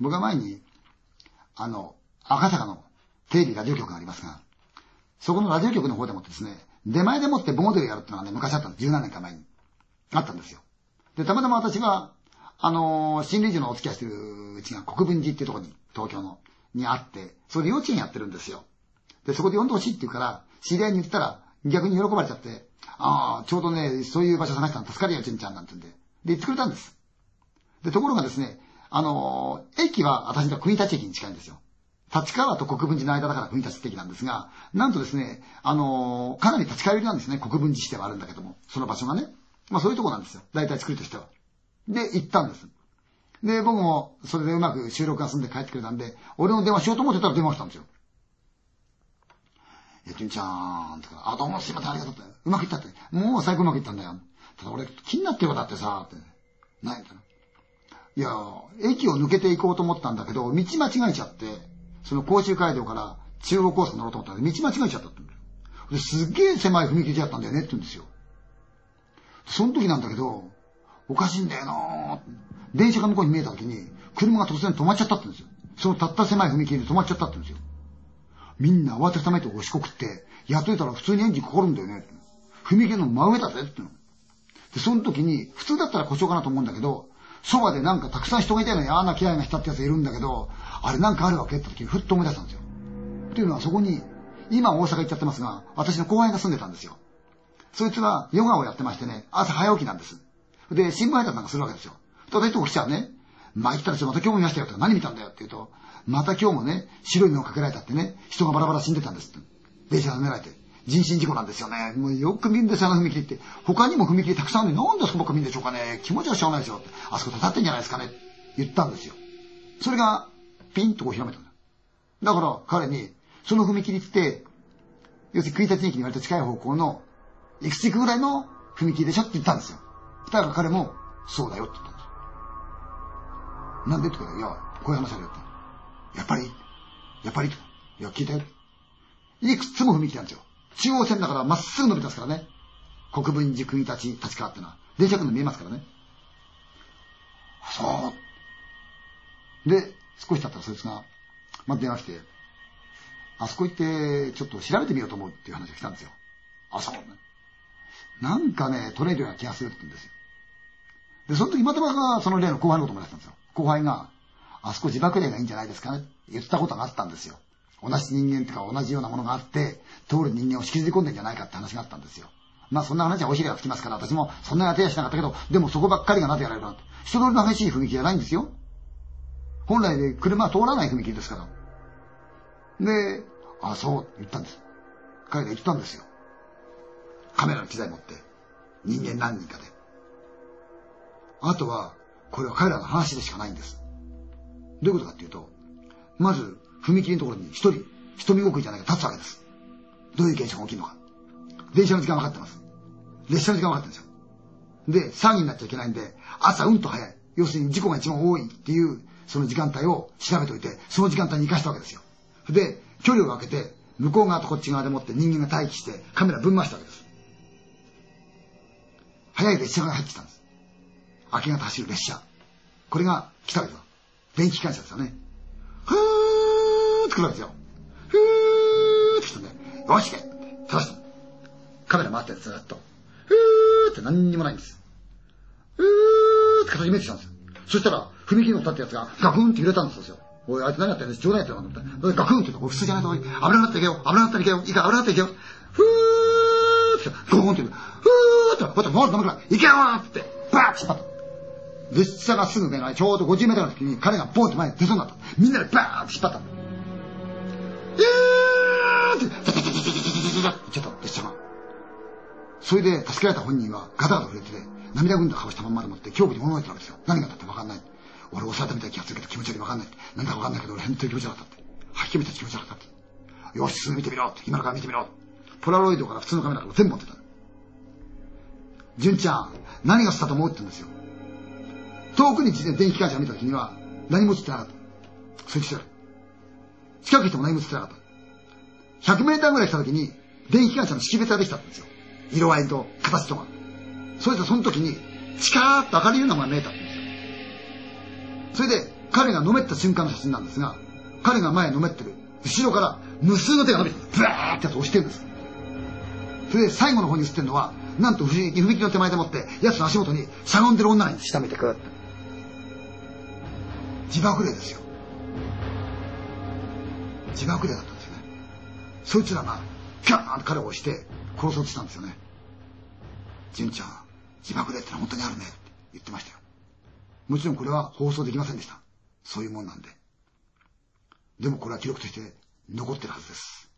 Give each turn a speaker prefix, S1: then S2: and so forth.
S1: 僕は前に、あの、赤坂のテレビラジオ局がありますが、そこのラジオ局の方でもってですね、出前でもって盆踊りをやるってのがね、昔あったんです。十何年か前に。あったんですよ。で、たまたま私が、あのー、新理事のお付き合いしてるうちが国分寺っていうところに、東京の、にあって、それで幼稚園やってるんですよ。で、そこで呼んでほしいって言うから、知り合いに言ったら、逆に喜ばれちゃって、ああ、ちょうどね、そういう場所探したの助かるよ、ちんちゃんなんて言うんで。で、言ってくれたんです。で、ところがですね、あの、駅は私の国立駅に近いんですよ。立川と国分寺の間だから国立駅なんですが、なんとですね、あの、かなり立川寄りなんですね、国分寺市ではあるんだけども、その場所がね。まあそういうとこなんですよ。大体作りとしては。で、行ったんです。で、僕もそれでうまく収録が済んで帰ってくれたんで、俺の電話しようと思ってたら電話したんですよ。え、ちんちゃーん、とか、あ、どうもすいません、ありがとうって。うまくいったって。もう最高うまくいったんだよ。ただ俺気になってることだってさ、って。何やったのいや、駅を抜けていこうと思ったんだけど、道間違えちゃって、その甲州街道から中央高速乗ろうと思ったら道間違えちゃったってですっげえ狭い踏切だったんだよねって言うんですよ。その時なんだけど、おかしいんだよな電車が向こうに見えた時に、車が突然止まっちゃったってんですよ。そのたった狭い踏切で止まっちゃったってんですよ。みんな慌てふためて押しこくって、やっといたら普通にエンジンかかるんだよね。踏切の真上だぜって。で、その時に、普通だったら故障かなと思うんだけど、そばでなんかたくさん人がいたような嫌な気配がしたってやついるんだけど、あれなんかあるわけって時にふっと思い出したんですよ。っていうのはそこに、今大阪行っちゃってますが、私の後輩が住んでたんですよ。そいつはヨガをやってましてね、朝早起きなんです。で、新聞配達なんかするわけですよ。ただいと起きちゃうね。まあ言ったらまた今日も見ましたよと何見たんだよって言うと、また今日もね、白い布をかけられたってね、人がバラバラ死んでたんですって。電車が狙られて。人身事故なんですよね。もうよく見るんですよ、あの踏切って。他にも踏切たくさんあるのに、なんでそこばっか見るんでしょうかね。気持ちはしょうがないですよって。あそこ立ってんじゃないですかね。言ったんですよ。それが、ピンとこう広めたんだ。だから彼に、その踏切って、要するに国立駅に割と近い方向の、いくつ行くぐらいの踏切でしょって言ったんですよ。だから彼も、そうだよって言ったんですよ。なんでって言ったら、いや、こういう話あるよって。やっぱり？やっぱり？いや、聞いたよ。いくつも踏切なんですよ。中央線だからまっすぐ伸びてますからね。国分寺国立立川ってのは。電車来るの見えますからね。そう。で、少し経ったらそいつが、ま電話来て、あそこ行ってちょっと調べてみようと思うっていう話が来たんですよ。あ、そう。なんかね、取れるような気がするって言うんですよ。で、その時またまたその例の後輩のこと思い出したんですよ。後輩が、あそこ自爆霊がいいんじゃないですかねって言ったことがあったんですよ。同じ人間とか同じようなものがあって、通る人間を引きずり込んでんじゃないかって話があったんですよ。まあそんな話はお尻がつきますから、私もそんなに当てやしなかったけど、でもそこばっかりがなぜやられるなんて。人通りの激しい踏切じゃないんですよ。本来で車は通らない踏切ですから。で、あ、そう言ったんです。彼が言ったんですよ。カメラの機材持って。人間何人かで。あとは、これは彼らの話でしかないんです。どういうことかっていうと、まず、踏切のところに一人、人見送りじゃないか立つわけです。どういう現象が起きるのか。電車の時間分かってます。列車の時間分かってるんですよ。で、騒ぎになっちゃいけないんで、朝うんと早い。要するに事故が一番多いっていう、その時間帯を調べといて、その時間帯に生かしたわけですよ。で、距離を空けて、向こう側とこっち側でもって人間が待機してカメラぶん回したわけです。早い列車が入ってきたんです。明け方走る列車。これが来たわけです。電気機関車ですよね。ふーって来るわけですよ。ふーって来たんで、よしけ正して。カメラ回ってずっと。ふーって何にもないんです。ふーって形見えてきたんですよ。そしたら、踏切の立ったやつがガクンって揺れたんですよ。おい、あいつ何やってんです冗談やってるのと思って。ガクンって言うと、普通じゃないと、危なかったらいけよ。危なかったらいけよ。いいか、危なかったらいけよ。ふーって、ゴーンって言う。ふーって、こうやって回ると思うから、いけよーって、バーって引っ張った。列車がすぐ目の前、ちょうど50メートルの時に彼がボンって前に出そうになった。みんなでバーって引っ張った。って、ちょっと列車が。それで助けられた本人はガタガタ触れてて、涙ぐんだ顔したまんまでもって恐怖に物えてるわけですよ。何があったって分かんない。俺押されたみたいな気がするけど気持ち悪い分かんない。なんだか分かんないけど俺本当に気持ち悪かったって。吐き気持ち気持ち悪かったって。よし、すぐ見てみろって。今のから見てみろ。ポラロイドから普通のカメラから全部持ってた。純ちゃん、何がしたと思うって言うんですよ。遠くに電気機関車を見た時には何も映ってなかった。そいつ近くにいても何も映ってなかった。100メーターぐらい来た時に電気機関車の識別ができたんですよ。色合いと形とか。それでその時に、チカーッと明るいようなものが見えたんですよ。それで、彼がのめった瞬間の写真なんですが、彼が前のめってる。後ろから無数の手が伸びて、ブワーってやつ押してるんです。それで最後の方に写ってるのは、なんと踏切の手前でもって、奴の足元にしゃがんでる女に下見てくって。自爆霊ですよ。自爆霊だった。そいつらが、キャーンって彼を押して殺そうとしたんですよね。純ちゃん、自爆でってのは本当にあるねって言ってましたよ。もちろんこれは放送できませんでした。そういうもんなんで。でもこれは記録として残ってるはずです。